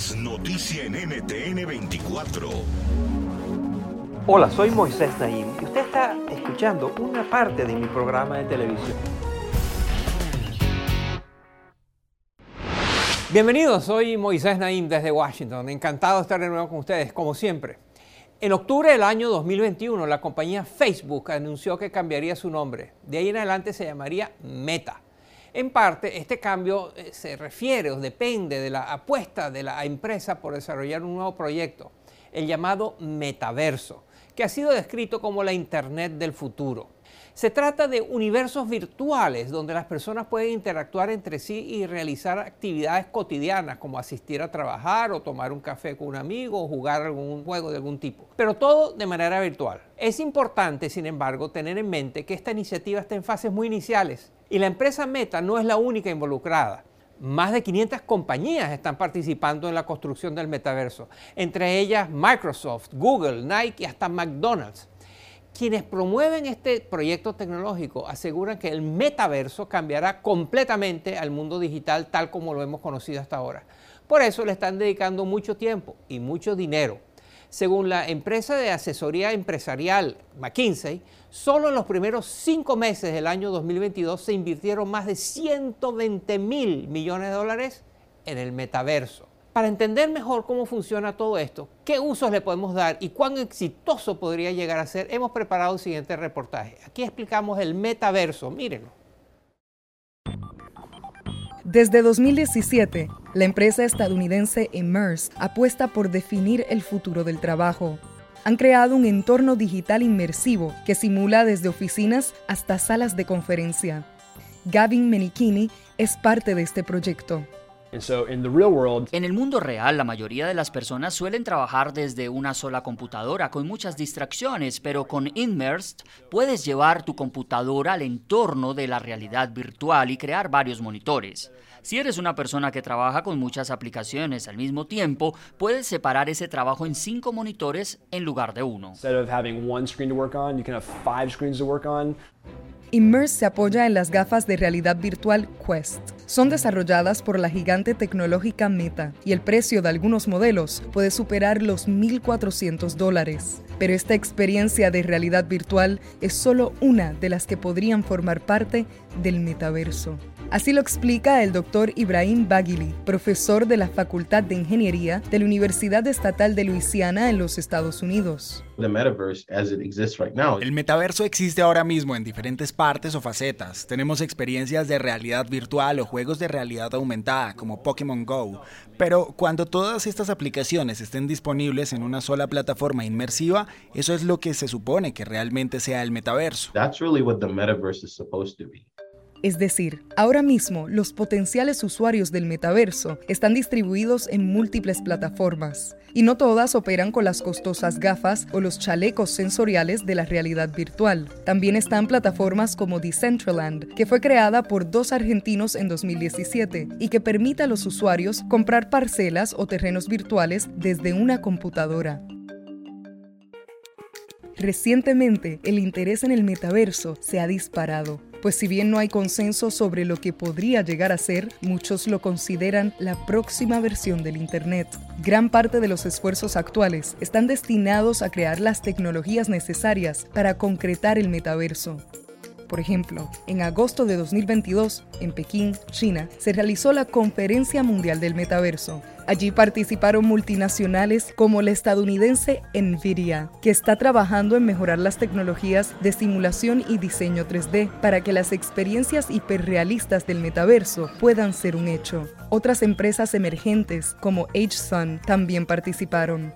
Es noticia en NTN 24. Hola, soy Moisés Naim y usted está escuchando una parte de mi programa de televisión. Bienvenidos, soy Moisés Naim desde Washington. Encantado de estar de nuevo con ustedes, como siempre. En octubre del año 2021, la compañía Facebook anunció que cambiaría su nombre. De ahí en adelante se llamaría Meta. En parte, este cambio eh, se refiere o depende de la apuesta de la empresa por desarrollar un nuevo proyecto, el llamado metaverso, que ha sido descrito como la Internet del futuro. Se trata de universos virtuales donde las personas pueden interactuar entre sí y realizar actividades cotidianas como asistir a trabajar o tomar un café con un amigo o jugar algún juego de algún tipo. Pero todo de manera virtual. Es importante, sin embargo, tener en mente que esta iniciativa está en fases muy iniciales y la empresa Meta no es la única involucrada. Más de 500 compañías están participando en la construcción del metaverso, entre ellas Microsoft, Google, Nike y hasta McDonald's. Quienes promueven este proyecto tecnológico aseguran que el metaverso cambiará completamente al mundo digital tal como lo hemos conocido hasta ahora. Por eso le están dedicando mucho tiempo y mucho dinero. Según la empresa de asesoría empresarial McKinsey, Solo en los primeros cinco meses del año 2022 se invirtieron más de 120 mil millones de dólares en el metaverso. Para entender mejor cómo funciona todo esto, qué usos le podemos dar y cuán exitoso podría llegar a ser, hemos preparado el siguiente reportaje. Aquí explicamos el metaverso, mírenlo. Desde 2017, la empresa estadounidense Immerse apuesta por definir el futuro del trabajo han creado un entorno digital inmersivo que simula desde oficinas hasta salas de conferencia. Gavin Menichini es parte de este proyecto. En el mundo real, la mayoría de las personas suelen trabajar desde una sola computadora con muchas distracciones, pero con Immersed puedes llevar tu computadora al entorno de la realidad virtual y crear varios monitores. Si eres una persona que trabaja con muchas aplicaciones al mismo tiempo, puedes separar ese trabajo en cinco monitores en lugar de uno. Immerse se apoya en las gafas de realidad virtual Quest. Son desarrolladas por la gigante tecnológica Meta y el precio de algunos modelos puede superar los 1.400 dólares. Pero esta experiencia de realidad virtual es solo una de las que podrían formar parte del metaverso. Así lo explica el doctor Ibrahim Baghili, profesor de la Facultad de Ingeniería de la Universidad Estatal de Luisiana en los Estados Unidos. El metaverso existe ahora mismo en diferentes partes o facetas. Tenemos experiencias de realidad virtual o juegos de realidad aumentada como Pokémon Go. Pero cuando todas estas aplicaciones estén disponibles en una sola plataforma inmersiva, eso es lo que se supone que realmente sea el metaverso. Es decir, ahora mismo los potenciales usuarios del metaverso están distribuidos en múltiples plataformas, y no todas operan con las costosas gafas o los chalecos sensoriales de la realidad virtual. También están plataformas como Decentraland, que fue creada por dos argentinos en 2017 y que permite a los usuarios comprar parcelas o terrenos virtuales desde una computadora. Recientemente, el interés en el metaverso se ha disparado pues si bien no hay consenso sobre lo que podría llegar a ser, muchos lo consideran la próxima versión del Internet. Gran parte de los esfuerzos actuales están destinados a crear las tecnologías necesarias para concretar el metaverso. Por ejemplo. En agosto de 2022, en Pekín, China, se realizó la Conferencia Mundial del Metaverso. Allí participaron multinacionales como la estadounidense Nvidia, que está trabajando en mejorar las tecnologías de simulación y diseño 3D para que las experiencias hiperrealistas del metaverso puedan ser un hecho. Otras empresas emergentes como HSun también participaron.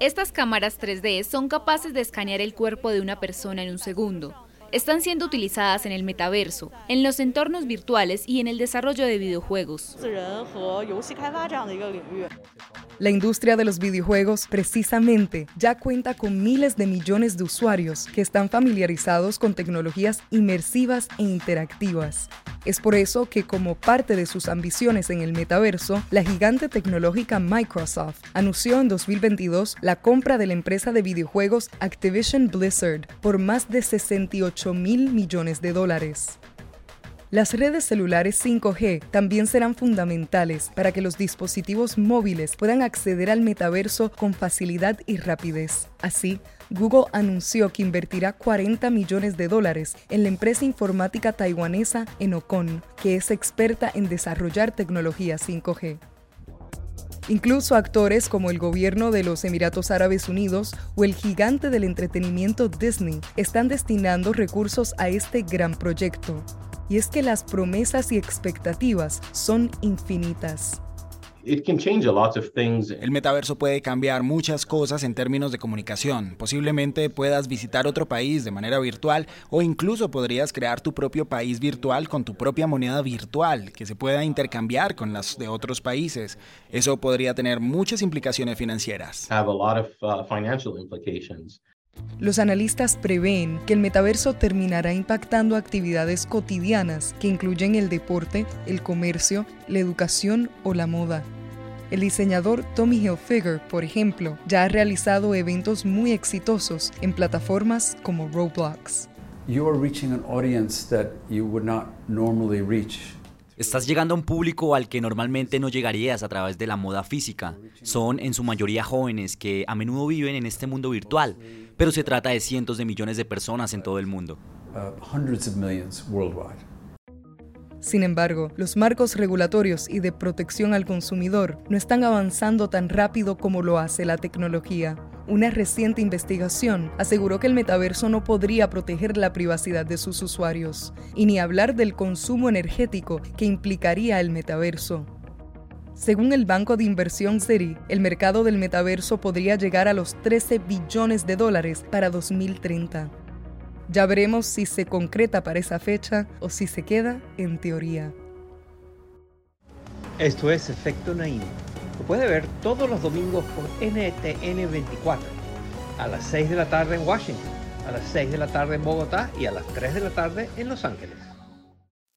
Estas cámaras 3D son capaces de escanear el cuerpo de una persona en un segundo. Están siendo utilizadas en el metaverso, en los entornos virtuales y en el desarrollo de videojuegos. La industria de los videojuegos precisamente ya cuenta con miles de millones de usuarios que están familiarizados con tecnologías inmersivas e interactivas. Es por eso que como parte de sus ambiciones en el metaverso, la gigante tecnológica Microsoft anunció en 2022 la compra de la empresa de videojuegos Activision Blizzard por más de 68 mil millones de dólares. Las redes celulares 5G también serán fundamentales para que los dispositivos móviles puedan acceder al metaverso con facilidad y rapidez. Así, Google anunció que invertirá 40 millones de dólares en la empresa informática taiwanesa Enocon, que es experta en desarrollar tecnología 5G. Incluso actores como el gobierno de los Emiratos Árabes Unidos o el gigante del entretenimiento Disney están destinando recursos a este gran proyecto y es que las promesas y expectativas son infinitas. El metaverso puede cambiar muchas cosas en términos de comunicación. Posiblemente puedas visitar otro país de manera virtual o incluso podrías crear tu propio país virtual con tu propia moneda virtual que se pueda intercambiar con las de otros países. Eso podría tener muchas implicaciones financieras. Los analistas prevén que el metaverso terminará impactando actividades cotidianas que incluyen el deporte, el comercio, la educación o la moda. El diseñador Tommy Hilfiger, por ejemplo, ya ha realizado eventos muy exitosos en plataformas como Roblox. Estás llegando a un público al que normalmente no llegarías a través de la moda física. Son en su mayoría jóvenes que a menudo viven en este mundo virtual pero se trata de cientos de millones de personas en todo el mundo. Sin embargo, los marcos regulatorios y de protección al consumidor no están avanzando tan rápido como lo hace la tecnología. Una reciente investigación aseguró que el metaverso no podría proteger la privacidad de sus usuarios, y ni hablar del consumo energético que implicaría el metaverso. Según el banco de inversión Citi, el mercado del metaverso podría llegar a los 13 billones de dólares para 2030. Ya veremos si se concreta para esa fecha o si se queda en teoría. Esto es Efecto Naim. Lo puede ver todos los domingos por NTN 24, a las 6 de la tarde en Washington, a las 6 de la tarde en Bogotá y a las 3 de la tarde en Los Ángeles.